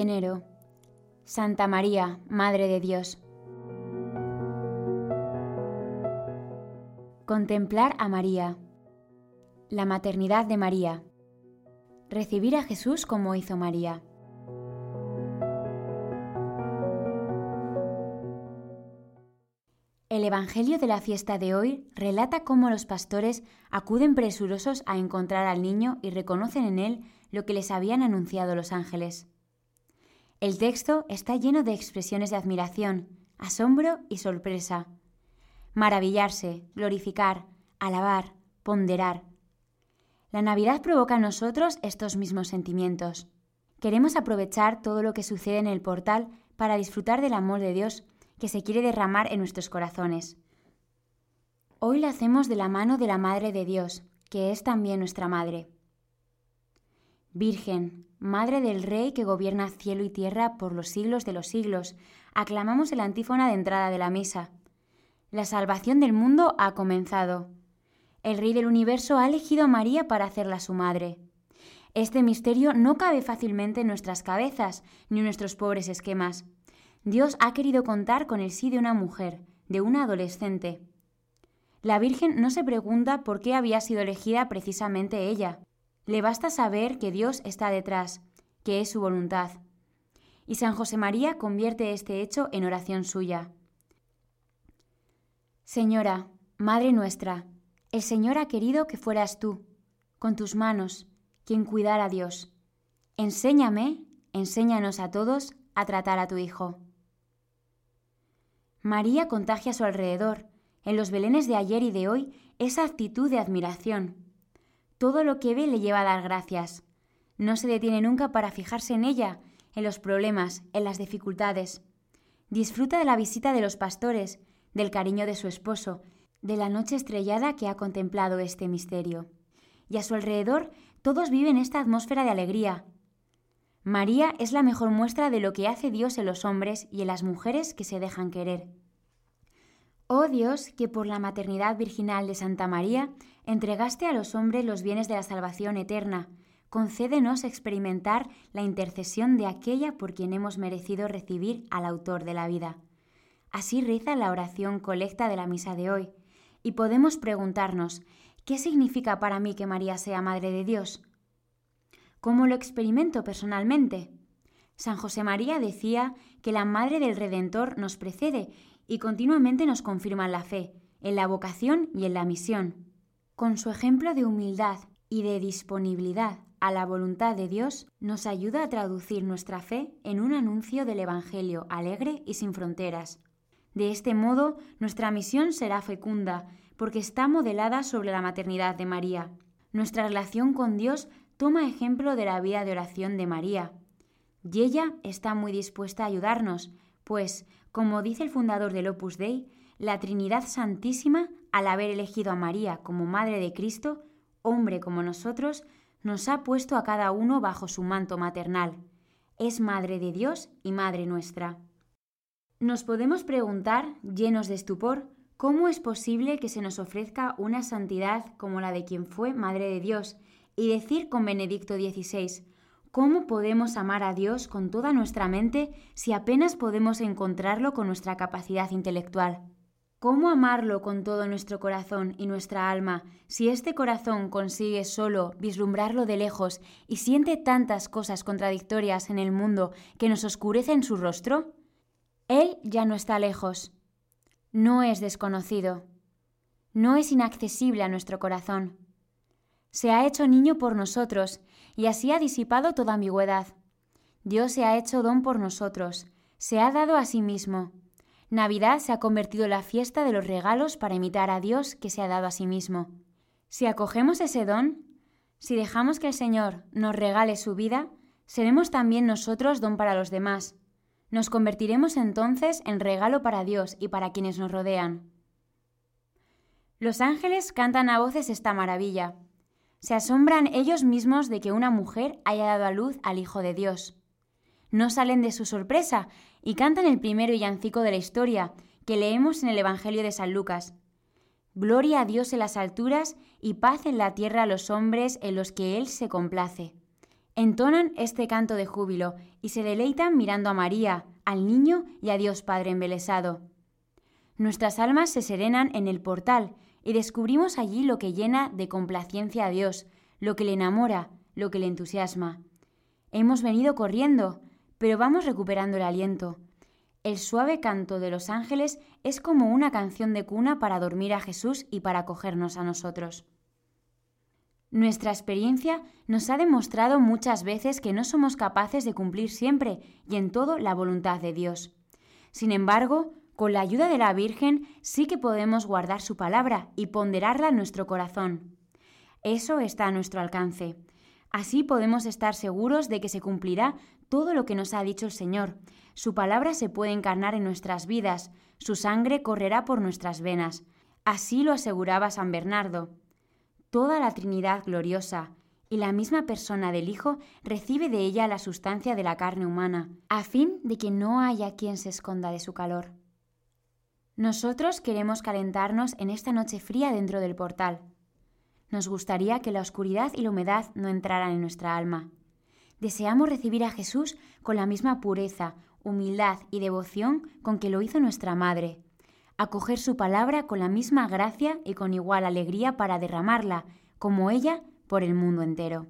enero. Santa María, Madre de Dios. Contemplar a María. La maternidad de María. Recibir a Jesús como hizo María. El Evangelio de la fiesta de hoy relata cómo los pastores acuden presurosos a encontrar al niño y reconocen en él lo que les habían anunciado los ángeles. El texto está lleno de expresiones de admiración, asombro y sorpresa. Maravillarse, glorificar, alabar, ponderar. La Navidad provoca en nosotros estos mismos sentimientos. Queremos aprovechar todo lo que sucede en el portal para disfrutar del amor de Dios que se quiere derramar en nuestros corazones. Hoy la hacemos de la mano de la Madre de Dios, que es también nuestra Madre. Virgen, Madre del Rey que gobierna cielo y tierra por los siglos de los siglos, aclamamos el antífona de entrada de la misa. La salvación del mundo ha comenzado. El Rey del universo ha elegido a María para hacerla su madre. Este misterio no cabe fácilmente en nuestras cabezas ni en nuestros pobres esquemas. Dios ha querido contar con el sí de una mujer, de una adolescente. La Virgen no se pregunta por qué había sido elegida precisamente ella. Le basta saber que Dios está detrás, que es su voluntad. Y San José María convierte este hecho en oración suya. Señora, Madre nuestra, el Señor ha querido que fueras tú, con tus manos, quien cuidara a Dios. Enséñame, enséñanos a todos a tratar a tu Hijo. María contagia a su alrededor, en los belenes de ayer y de hoy, esa actitud de admiración. Todo lo que ve le lleva a dar gracias. No se detiene nunca para fijarse en ella, en los problemas, en las dificultades. Disfruta de la visita de los pastores, del cariño de su esposo, de la noche estrellada que ha contemplado este misterio. Y a su alrededor todos viven esta atmósfera de alegría, María es la mejor muestra de lo que hace Dios en los hombres y en las mujeres que se dejan querer. Oh Dios, que por la maternidad virginal de Santa María entregaste a los hombres los bienes de la salvación eterna, concédenos experimentar la intercesión de aquella por quien hemos merecido recibir al autor de la vida. Así reza la oración colecta de la misa de hoy, y podemos preguntarnos, ¿qué significa para mí que María sea Madre de Dios? ¿Cómo lo experimento personalmente? San José María decía que la Madre del Redentor nos precede y continuamente nos confirma en la fe, en la vocación y en la misión. Con su ejemplo de humildad y de disponibilidad a la voluntad de Dios, nos ayuda a traducir nuestra fe en un anuncio del Evangelio alegre y sin fronteras. De este modo, nuestra misión será fecunda, porque está modelada sobre la maternidad de María. Nuestra relación con Dios toma ejemplo de la vida de oración de María. Y ella está muy dispuesta a ayudarnos, pues, como dice el fundador del Opus Dei, la Trinidad Santísima, al haber elegido a María como Madre de Cristo, hombre como nosotros, nos ha puesto a cada uno bajo su manto maternal. Es Madre de Dios y Madre nuestra. Nos podemos preguntar, llenos de estupor, cómo es posible que se nos ofrezca una santidad como la de quien fue Madre de Dios y decir con Benedicto XVI, ¿cómo podemos amar a Dios con toda nuestra mente si apenas podemos encontrarlo con nuestra capacidad intelectual? ¿Cómo amarlo con todo nuestro corazón y nuestra alma si este corazón consigue solo vislumbrarlo de lejos y siente tantas cosas contradictorias en el mundo que nos oscurecen su rostro? Él ya no está lejos, no es desconocido, no es inaccesible a nuestro corazón se ha hecho niño por nosotros, y así ha disipado toda ambigüedad. Dios se ha hecho don por nosotros, se ha dado a sí mismo. Navidad se ha convertido en la fiesta de los regalos para imitar a Dios que se ha dado a sí mismo. Si acogemos ese don, si dejamos que el Señor nos regale su vida, seremos también nosotros don para los demás. Nos convertiremos entonces en regalo para Dios y para quienes nos rodean. Los ángeles cantan a voces esta maravilla. Se asombran ellos mismos de que una mujer haya dado a luz al Hijo de Dios. No salen de su sorpresa y cantan el primero villancico de la historia que leemos en el Evangelio de San Lucas. Gloria a Dios en las alturas y paz en la tierra a los hombres en los que Él se complace. Entonan este canto de júbilo y se deleitan mirando a María, al niño y a Dios Padre embelesado. Nuestras almas se serenan en el portal y descubrimos allí lo que llena de complacencia a Dios, lo que le enamora, lo que le entusiasma. Hemos venido corriendo, pero vamos recuperando el aliento. El suave canto de los ángeles es como una canción de cuna para dormir a Jesús y para acogernos a nosotros. Nuestra experiencia nos ha demostrado muchas veces que no somos capaces de cumplir siempre y en todo la voluntad de Dios. Sin embargo, con la ayuda de la Virgen sí que podemos guardar su palabra y ponderarla en nuestro corazón. Eso está a nuestro alcance. Así podemos estar seguros de que se cumplirá todo lo que nos ha dicho el Señor. Su palabra se puede encarnar en nuestras vidas, su sangre correrá por nuestras venas. Así lo aseguraba San Bernardo. Toda la Trinidad gloriosa y la misma persona del Hijo recibe de ella la sustancia de la carne humana, a fin de que no haya quien se esconda de su calor. Nosotros queremos calentarnos en esta noche fría dentro del portal. Nos gustaría que la oscuridad y la humedad no entraran en nuestra alma. Deseamos recibir a Jesús con la misma pureza, humildad y devoción con que lo hizo nuestra Madre. Acoger su palabra con la misma gracia y con igual alegría para derramarla, como ella, por el mundo entero.